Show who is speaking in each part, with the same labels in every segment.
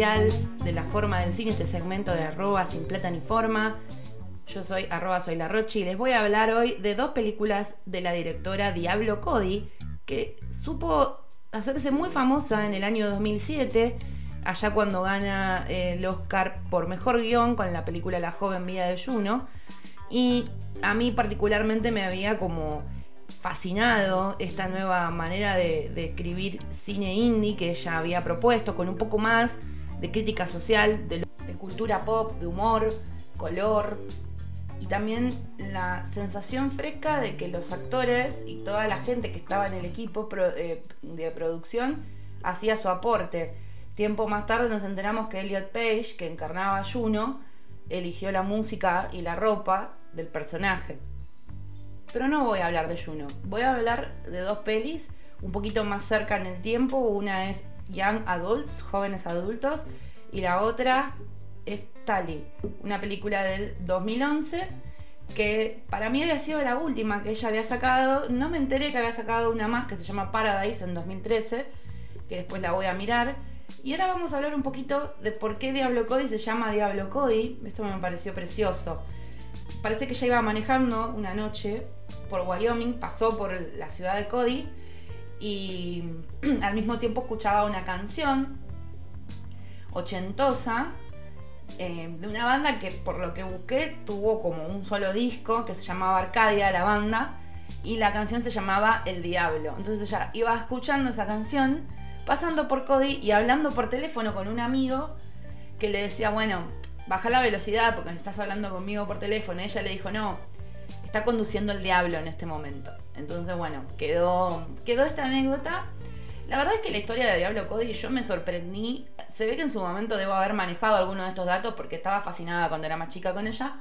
Speaker 1: de La Forma del Cine, este segmento de arroba sin plata ni forma. Yo soy arroba soy la Rochi y les voy a hablar hoy de dos películas de la directora Diablo Cody, que supo hacerse muy famosa en el año 2007, allá cuando gana eh, el Oscar por Mejor Guión con la película La joven vida de Juno. Y a mí particularmente me había como fascinado esta nueva manera de, escribir cine indie que ella había propuesto, con un poco más de crítica social, de, cultura pop, de humor, color, y también la sensación fresca de que los actores y toda la gente que estaba en el equipo eh, de producción hacía su aporte. Tiempo más tarde nos enteramos que Elliot Page, que encarnaba a Juno, eligió la música y la ropa del personaje. Pero no voy a hablar de Juno. Voy a hablar de dos pelis un poquito más cerca en el tiempo. Una es Young Adults, jóvenes adultos, y la otra es Tali, una película del 2011 que para mí había sido la última que ella había sacado. No me enteré que había sacado una más que se llama Paradise en 2013, que después la voy a mirar. Y ahora vamos a hablar un poquito de por qué Diablo Cody se llama Diablo Cody. Esto me pareció precioso. Parece que ella iba manejando una noche por Wyoming, pasó por la ciudad de Cody y al mismo tiempo escuchaba una canción ochentosa eh, de una banda que por lo que busqué tuvo como un solo disco que se llamaba Arcadia, la banda, y la canción se llamaba El Diablo. Entonces ella iba escuchando esa canción, pasando por Cody y hablando por teléfono con un amigo que le decía, bueno, baja la velocidad porque estás hablando conmigo por teléfono. Ella le dijo, no, está conduciendo el diablo en este momento. Entonces, bueno, quedó, quedó esta anécdota. La verdad es que la historia de Diablo Cody yo me sorprendí. Se ve que en su momento debo haber manejado alguno de estos datos porque estaba fascinada cuando era más chica con ella.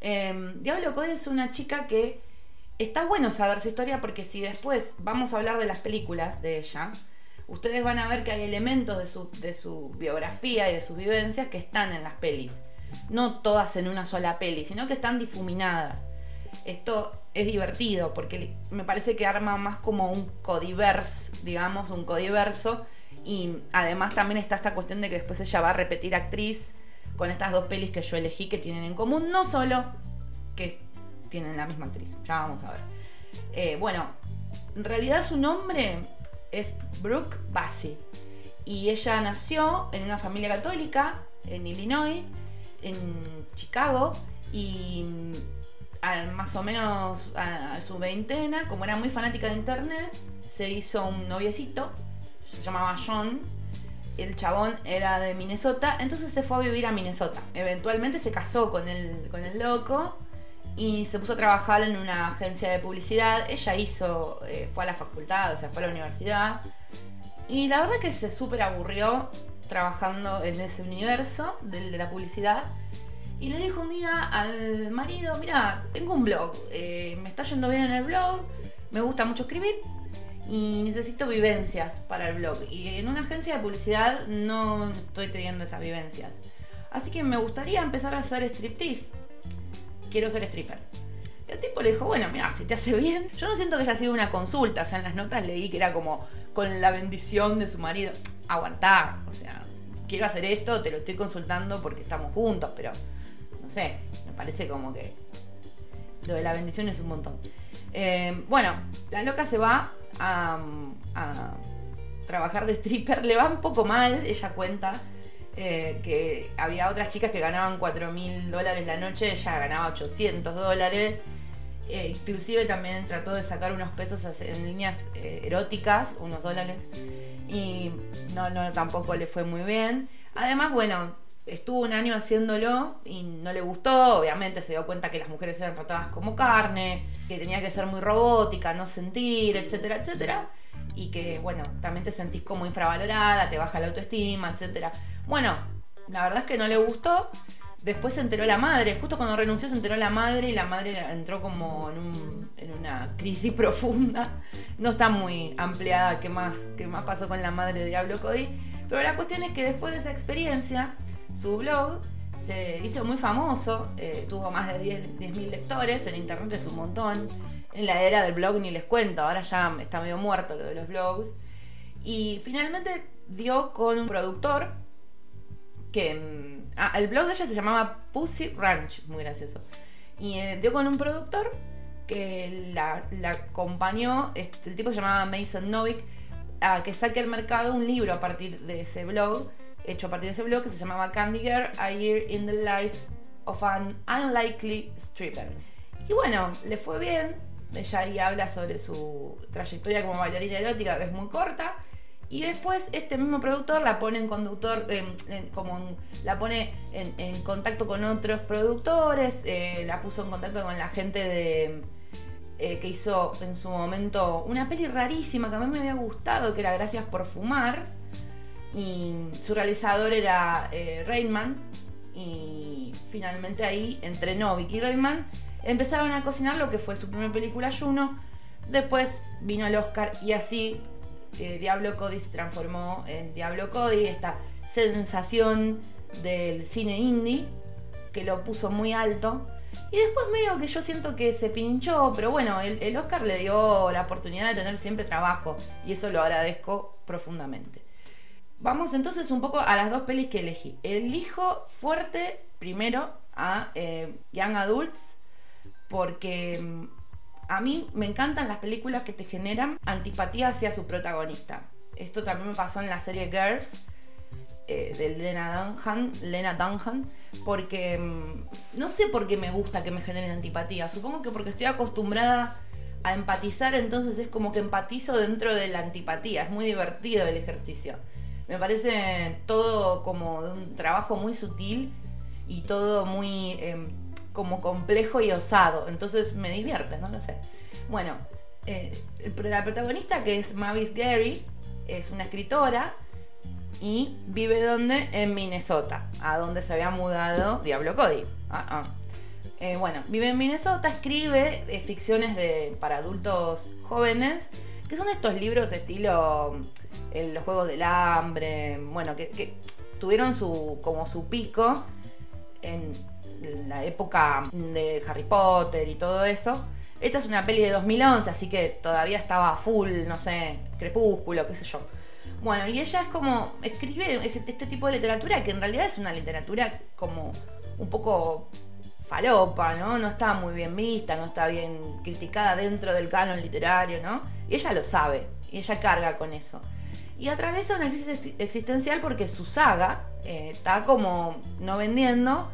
Speaker 1: Em, Diablo Cody es una chica que está bueno saber su historia porque si después vamos a hablar de las películas de ella, ustedes van a ver que hay elementos de su, de su biografía y de sus vivencias que están en las pelis. No todas en una sola peli, sino que están difuminadas esto es divertido porque me parece que arma más como un codiverse, digamos, un codiverso. Y además también está esta cuestión de que después ella va a repetir actriz con estas dos pelis que yo elegí que tienen en común, no solo que tienen la misma actriz, ya vamos a ver. Eh, bueno, en realidad su nombre es Brooke Bassi y ella nació en una familia católica en Illinois, en Chicago, y más o menos a, su veintena, como era muy fanática de internet, se hizo un noviecito, se llamaba John. El chabón era de Minnesota, entonces se fue a vivir a Minnesota. Eventualmente se casó con el, con el loco y se puso a trabajar en una agencia de publicidad. Ella hizo, eh, fue a la facultad, o sea, fue a la universidad. Y la verdad que se súper aburrió trabajando en ese universo de la publicidad y le dijo un día al marido, mira, tengo un blog, eh, me está yendo bien en el blog, me gusta mucho escribir y necesito vivencias para el blog. Y en una agencia de publicidad no estoy teniendo esas vivencias. Así que me gustaría empezar a hacer striptease. Quiero ser stripper. Y el tipo le dijo, bueno, mira, si te hace bien. Yo no siento que haya sido una consulta, o sea, en las notas leí que era como con la bendición de su marido. Aguantá, o sea, quiero hacer esto, te lo estoy consultando porque estamos juntos, pero sé, me parece como que lo de la bendición es un montón. Eh, bueno, la loca se va a, trabajar de stripper, le va un poco mal, ella cuenta. Eh, que había otras chicas que ganaban 4 mil dólares la noche, ella ganaba 800 dólares. Eh, inclusive también trató de sacar unos pesos en líneas eróticas, unos dólares, y no, no, tampoco le fue muy bien. Además, bueno, estuvo un año haciéndolo y no le gustó, obviamente se dio cuenta que las mujeres eran tratadas como carne, que tenía que ser muy robótica, no sentir, etcétera, etcétera, y que bueno, también te sentís como infravalorada, te baja la autoestima, etcétera. Bueno, la verdad es que no le gustó. Después se enteró la madre, justo cuando renunció se enteró la madre y la madre entró como en, una crisis profunda. No está muy ampliada qué más, qué más pasó con la madre de Diablo Cody. Pero la cuestión es que después de esa experiencia, su blog se hizo muy famoso, eh, tuvo más de 10.000 lectores, en internet es un montón. En la era del blog ni les cuento, ahora ya está medio muerto lo de los blogs. Y finalmente dio con un productor que... mm, ah, el blog de ella se llamaba Pussy Ranch, muy gracioso. Y eh, dio con un productor que la, acompañó, este, el tipo se llamaba Mason Novik, a que saque al mercado un libro a partir de ese blog, hecho a partir de ese blog, que se llamaba Candy Girl, A Year in the Life of an Unlikely Stripper. Y bueno, le fue bien, ella ahí habla sobre su trayectoria como bailarina erótica, que es muy corta. Y después este mismo productor la pone en conductor, como en- la pone en contacto con otros productores, eh, la puso en contacto con la gente de eh, que hizo en su momento una peli rarísima que a mí me había gustado, que era Gracias por fumar. Y su realizador era eh, Rainman. Y finalmente ahí entrenó Vicky Rainman. Empezaron a cocinar lo que fue su primera película Juno. Después vino el Oscar y así eh, Diablo Cody se transformó en Diablo Cody, esta sensación del cine indie que lo puso muy alto. Y después medio que yo siento que se pinchó, pero bueno, el, el Oscar le dio la oportunidad de tener siempre trabajo y eso lo agradezco profundamente. Vamos entonces un poco a las dos pelis que elegí. Elijo fuerte primero a eh, Young Adults porque mm, a mí me encantan las películas que te generan antipatía hacia su protagonista. Esto también me pasó en la serie Girls eh, de Lena Dunham, Lena Dunham, porque mm, no sé por qué me gusta que me generen antipatía. Supongo que porque estoy acostumbrada a empatizar, entonces es como que empatizo dentro de la antipatía. Es muy divertido el ejercicio. Me parece todo como un trabajo muy sutil y todo muy eh, como complejo y osado. Entonces me divierte, no lo sé. Bueno, eh, la protagonista que es Mavis Gary es una escritora y vive donde? En Minnesota, a donde se había mudado Diablo Cody. Ah, ah. Eh, bueno, vive en Minnesota, escribe eh, ficciones de, para adultos jóvenes, que son estos libros estilo eh, Los Juegos del Hambre, bueno, que, que tuvieron su, como su pico en la época de Harry Potter y todo eso. Esta es una peli de 2011, así que todavía estaba full, no sé, crepúsculo, qué sé yo. Bueno, y ella es como, escribe este tipo de literatura que en realidad es una literatura como un poco falopa, ¿no? No está muy bien vista, no está bien criticada dentro del canon literario, ¿no? Y ella lo sabe, y ella carga con eso. Y atraviesa una crisis ex- existencial porque su saga eh, está como no vendiendo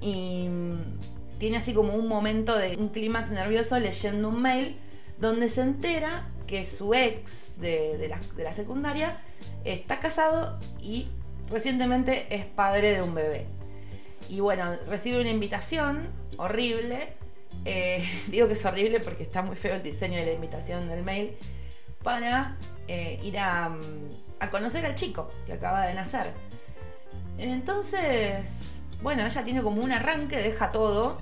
Speaker 1: y mm, tiene así como un momento de un clímax nervioso leyendo un mail donde se entera que su ex de, de la secundaria está casado y recientemente es padre de un bebé. Y bueno, recibe una invitación horrible. eh, digo que es horrible porque está muy feo el diseño de la invitación del mail. Para eh, ir a, mm, a conocer al chico que acaba de nacer. Entonces, bueno, ella tiene como un arranque, deja todo.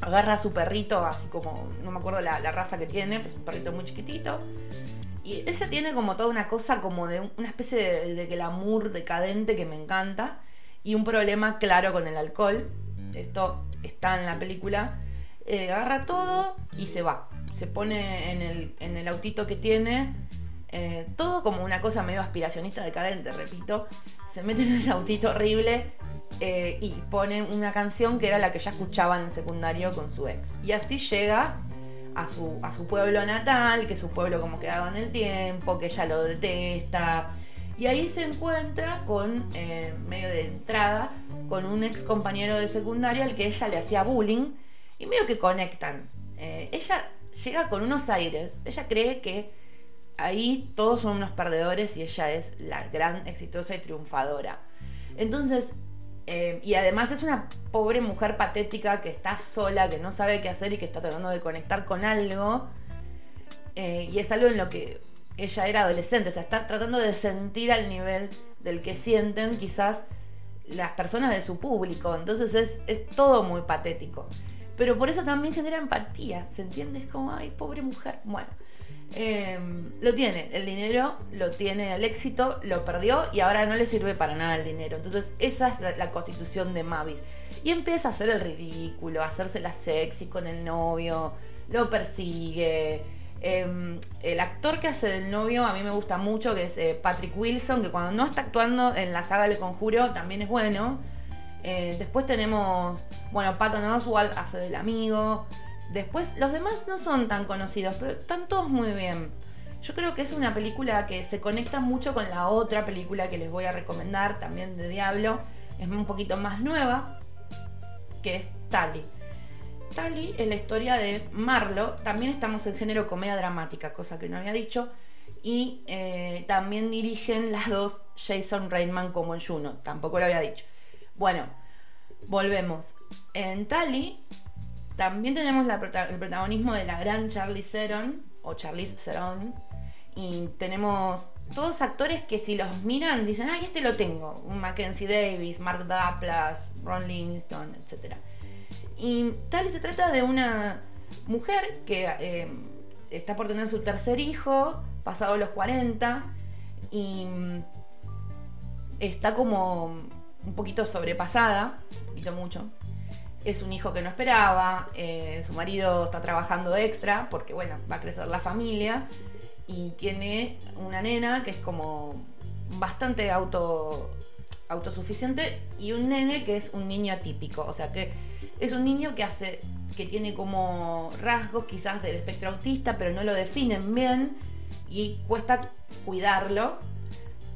Speaker 1: Agarra a su perrito, así como, no me acuerdo la, raza que tiene, pero es un perrito muy chiquitito. Y ella tiene como toda una cosa como de un- una especie de, de glamour decadente que me encanta. Y un problema claro con el alcohol. Esto está en la película. Eh, agarra todo y se va. Se pone en el, en el autito que tiene. eh, todo como una cosa medio aspiracionista decadente, repito. Se mete en ese autito horrible eh, y pone una canción que era la que ya escuchaba en secundario con su ex. Y así llega a su, a su pueblo natal, que su pueblo como quedado en el tiempo, que ella lo detesta. Y ahí se encuentra con, eh, medio de entrada, con un ex compañero de secundaria al que ella le hacía bullying y medio que conectan. Ella llega con unos aires, ella cree que ahí todos son unos perdedores y ella es la gran exitosa y triunfadora. Entonces, eh, y además es una pobre mujer patética que está sola, que no sabe qué hacer y que está tratando de conectar con algo. Eh, y es algo en lo que ella era adolescente, o sea, está tratando de sentir al nivel del que sienten quizás las personas de su público. Entonces es, es todo muy patético. Pero por eso también genera empatía, ¿se entiende? Es como, ay, pobre mujer. Bueno, eh, lo tiene, el dinero lo tiene, el éxito lo perdió y ahora no le sirve para nada el dinero. Entonces esa es la, constitución de Mavis. Y empieza a hacer el ridículo, a hacerse la sexy con el novio, lo persigue, Em, el actor que hace del novio a mí me gusta mucho, que es eh, Patrick Wilson, que cuando no está actuando en la saga Le Conjuro también es bueno. Eh, después tenemos, bueno, Patton Oswald hace del amigo. Después, los demás no son tan conocidos, pero están todos muy bien. Yo creo que es una película que se conecta mucho con la otra película que les voy a recomendar, también de Diablo. Es un poquito más nueva, que es Tali. Tali es la historia de Marlo. También estamos en género comedia dramática, cosa que no había dicho. Y eh, también dirigen las dos Jason Reitman como Juno. Tampoco lo había dicho. Bueno, volvemos. En Tali también tenemos el protagonismo de la gran Charlie Theron, o Charlize Theron, y tenemos todos actores que si los miran dicen, ay, este lo tengo. Mackenzie Davis, Mark Duplass, Ron Livingston, etc. Y tal se trata de una mujer que eh, está por tener su tercer hijo, pasado los 40, y está como un poquito sobrepasada, un poquito mucho. Es un hijo que no esperaba, eh, su marido está trabajando extra porque, bueno, va a crecer la familia y tiene una nena que es como bastante auto, autosuficiente y un nene que es un niño atípico, o sea que es un niño que hace que tiene como rasgos quizás del espectro autista, pero no lo definen bien y cuesta cuidarlo.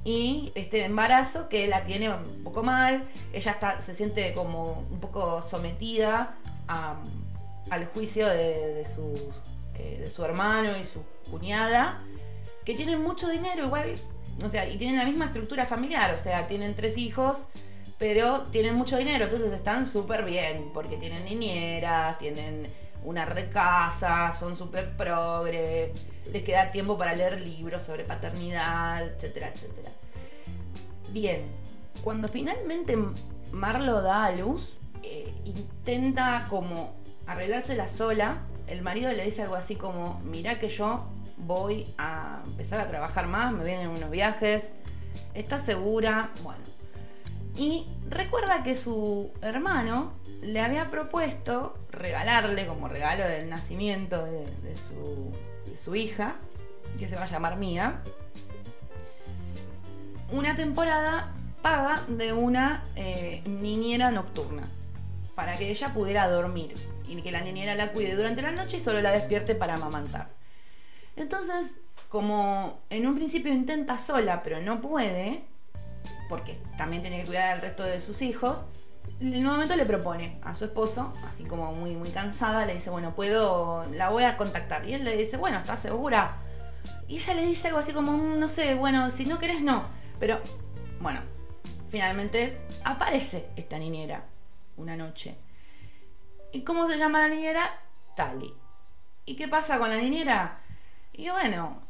Speaker 1: Y este embarazo que la tiene un poco mal, ella está, se siente como un poco sometida al juicio de, su, eh, de su hermano y su cuñada, que tienen mucho dinero igual, o sea, y tienen la misma estructura familiar, o sea, tienen tres hijos, pero tienen mucho dinero, entonces están súper bien, porque tienen niñeras, tienen una recasa, son súper progre, les queda tiempo para leer libros sobre paternidad, etcétera, etcétera. Bien, cuando finalmente Marlo da a luz, eh, intenta como arreglársela sola, el marido le dice algo así como, mira que yo voy a empezar a trabajar más, me vienen unos viajes, ¿estás segura? Bueno. Y recuerda que su hermano le había propuesto regalarle como regalo del nacimiento de, su, hija, que se va a llamar Mía, una temporada paga de una eh, niñera nocturna para que ella pudiera dormir y que la niñera la cuide durante la noche y solo la despierte para amamantar. Entonces, como en un principio intenta sola, pero no puede, porque también tiene que cuidar al resto de sus hijos, en un momento le propone a su esposo, así como muy, muy cansada, le dice, bueno, puedo, la voy a contactar. Y él le dice, bueno, ¿estás segura? Y ella le dice algo así como, mm, no sé, bueno, si no querés, no. Pero, bueno, finalmente aparece esta niñera una noche. ¿Y cómo se llama la niñera? Tali. ¿Y qué pasa con la niñera? Y bueno,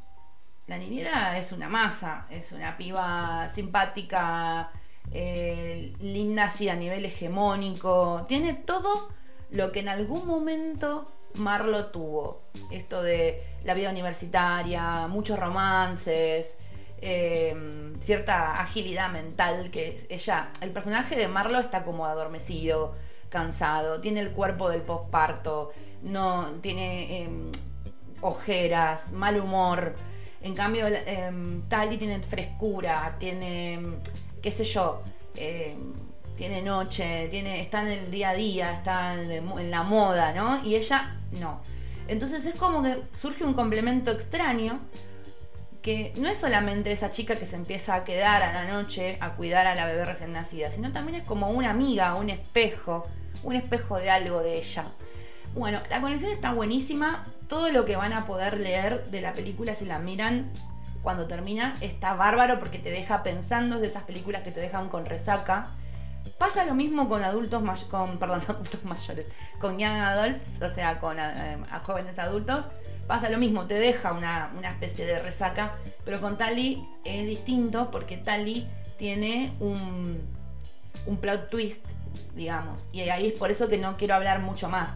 Speaker 1: la niñera es una masa, es una piba simpática, eh, linda así a nivel hegemónico, tiene todo lo que en algún momento Marlo tuvo. Esto de la vida universitaria, muchos romances, eh, cierta agilidad mental que ella, el personaje de Marlo está como adormecido, cansado, tiene el cuerpo del posparto, no tiene em, ojeras, mal humor. En cambio, eh, Tali tiene frescura, tiene, qué sé yo, em, tiene noche, tiene, está en el día a día, está en, la moda, ¿no? Y ella no. Entonces es como que surge un complemento extraño que no es solamente esa chica que se empieza a quedar a la noche a cuidar a la bebé recién nacida, sino también es como una amiga, un espejo, un espejo de algo de ella. Bueno, la conexión está buenísima. Todo lo que van a poder leer de la película, si la miran cuando termina, está bárbaro porque te deja pensando de esas películas que te dejan con resaca. Pasa lo mismo con adultos, con, perdón, adultos mayores, con young adults, o sea, con eh, jóvenes adultos. Pasa lo mismo, te deja una, especie de resaca, pero con Tali es distinto porque Tali tiene un, un plot twist, digamos. Y ahí es por eso que no quiero hablar mucho más.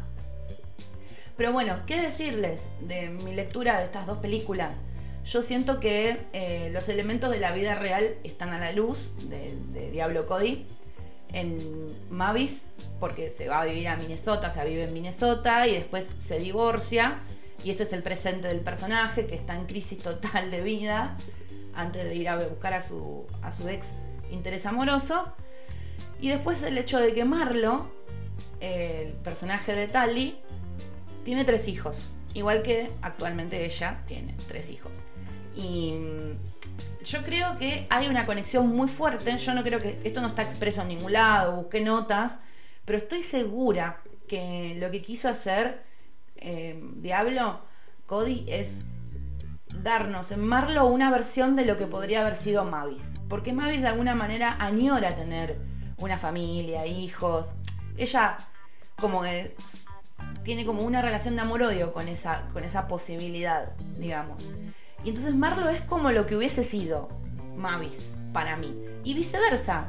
Speaker 1: Pero bueno, ¿qué decirles de mi lectura de estas dos películas? Yo siento que eh, los elementos de la vida real están a la luz de, Diablo Cody en Mavis, porque se va a vivir a Minnesota, o sea, vive en Minnesota y después se divorcia Y ese es el presente del personaje que está en crisis total de vida antes de ir a buscar a su, a su ex interés amoroso. Y después el hecho de que Marlo, el personaje de Tali, tiene tres hijos. Igual que actualmente ella tiene tres hijos. Y mm, yo creo que hay una conexión muy fuerte. Yo no creo que esto no está expreso en ningún lado, busqué notas, pero estoy segura que lo que quiso hacer eh, Diablo, Cody, es darnos en Marlo una versión de lo que podría haber sido Mavis. Porque Mavis de alguna manera añora tener una familia, hijos. Ella como que tiene como una relación de amor-odio con esa, con esa posibilidad, digamos. Y entonces Marlo es como lo que hubiese sido Mavis para mí. Y viceversa.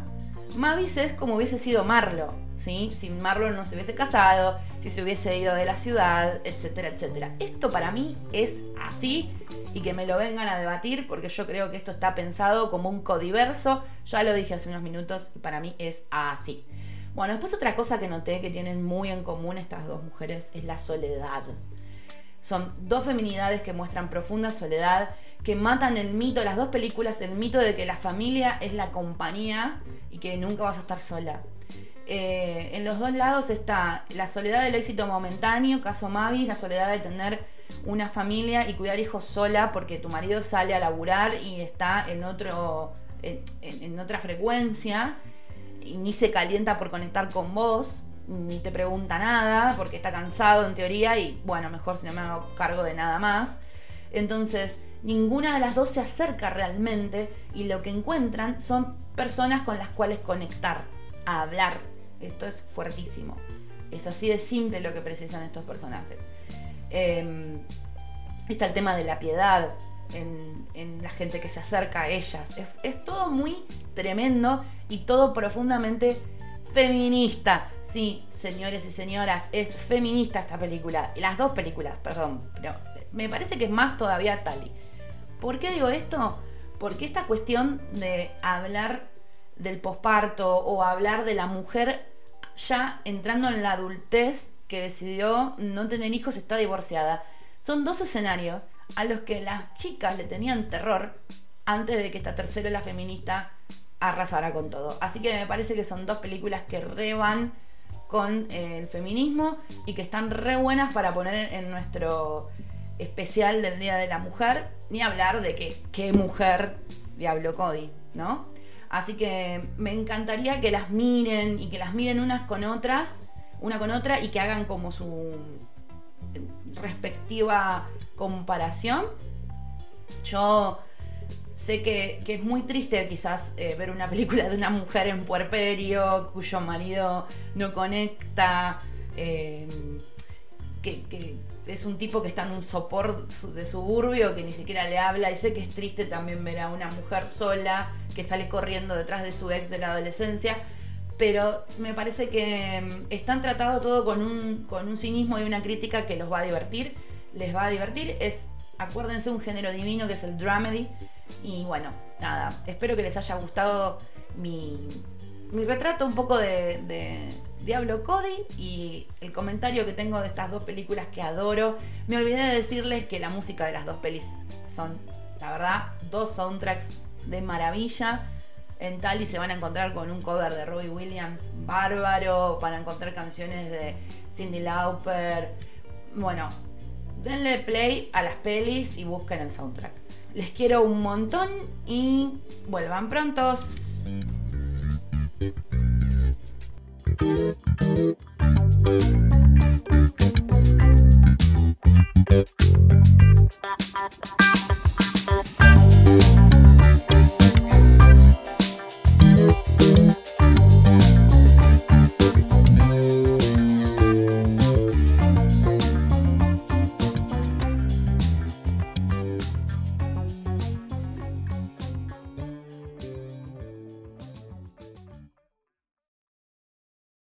Speaker 1: Mavis es como hubiese sido Marlo. ¿sí? Si Marlo no se hubiese casado, si se hubiese ido de la ciudad, etcétera, etcétera. Esto para mí es así y que me lo vengan a debatir porque yo creo que esto está pensado como un codiverso. Ya lo dije hace unos minutos y para mí es así. Bueno, después otra cosa que noté que tienen muy en común estas dos mujeres es la soledad. Son dos feminidades que muestran profunda soledad, que matan el mito, las dos películas, el mito de que la familia es la compañía y que nunca vas a estar sola. Eh, en los dos lados está la soledad del éxito momentáneo, caso Mavis, la soledad de tener una familia y cuidar hijos sola porque tu marido sale a laburar y está en otro en, otra frecuencia ni se calienta por conectar con vos ni te pregunta nada porque está cansado en teoría y bueno, mejor si no me hago cargo de nada más. Entonces, ninguna de las dos se acerca realmente y lo que encuentran son personas con las cuales conectar, a hablar. Esto es fuertísimo. Es así de simple lo que precisan estos personajes. Em, está el tema de la piedad en, la gente que se acerca a ellas. Es, todo muy tremendo y todo profundamente feminista. Sí, señores y señoras, es feminista esta película. Las dos películas, perdón. Pero me parece que es más todavía Tali. ¿Por qué digo esto? Porque esta cuestión de hablar del posparto o hablar de la mujer ya entrando en la adultez que decidió no tener hijos, está divorciada. Son dos escenarios a los que las chicas le tenían terror antes de que esta tercera, la feminista, arrasara con todo. Así que me parece que son dos películas que reban con eh, el feminismo y que están re buenas para poner en nuestro especial del Día de la Mujer, ni hablar de que qué mujer Diablo Cody, ¿no? Así que me encantaría que las miren y que las miren unas con otras, una con otra y que hagan como su respectiva comparación. Yo sé que, es muy triste quizás eh, ver una película de una mujer en puerperio cuyo marido no conecta, eh, que, es un tipo que está en un sopor de suburbio que ni siquiera le habla y sé que es triste también ver a una mujer sola que sale corriendo detrás de su ex de la adolescencia, pero me parece que mm, están tratado todo con un, con un cinismo y una crítica que los va a divertir, les va a divertir, es, acuérdense, un género divino que es el dramedy, y bueno, nada, espero que les haya gustado mi, mi retrato un poco de Diablo Cody y el comentario que tengo de estas dos películas que adoro. Me olvidé de decirles que la música de las dos pelis son, la verdad, dos soundtracks de maravilla. En Tali se van a encontrar con un cover de Robbie Williams, bárbaro, van a encontrar canciones de Cindy Lauper. Bueno, denle play a las pelis y busquen el soundtrack. Les quiero un montón y vuelvan prontos.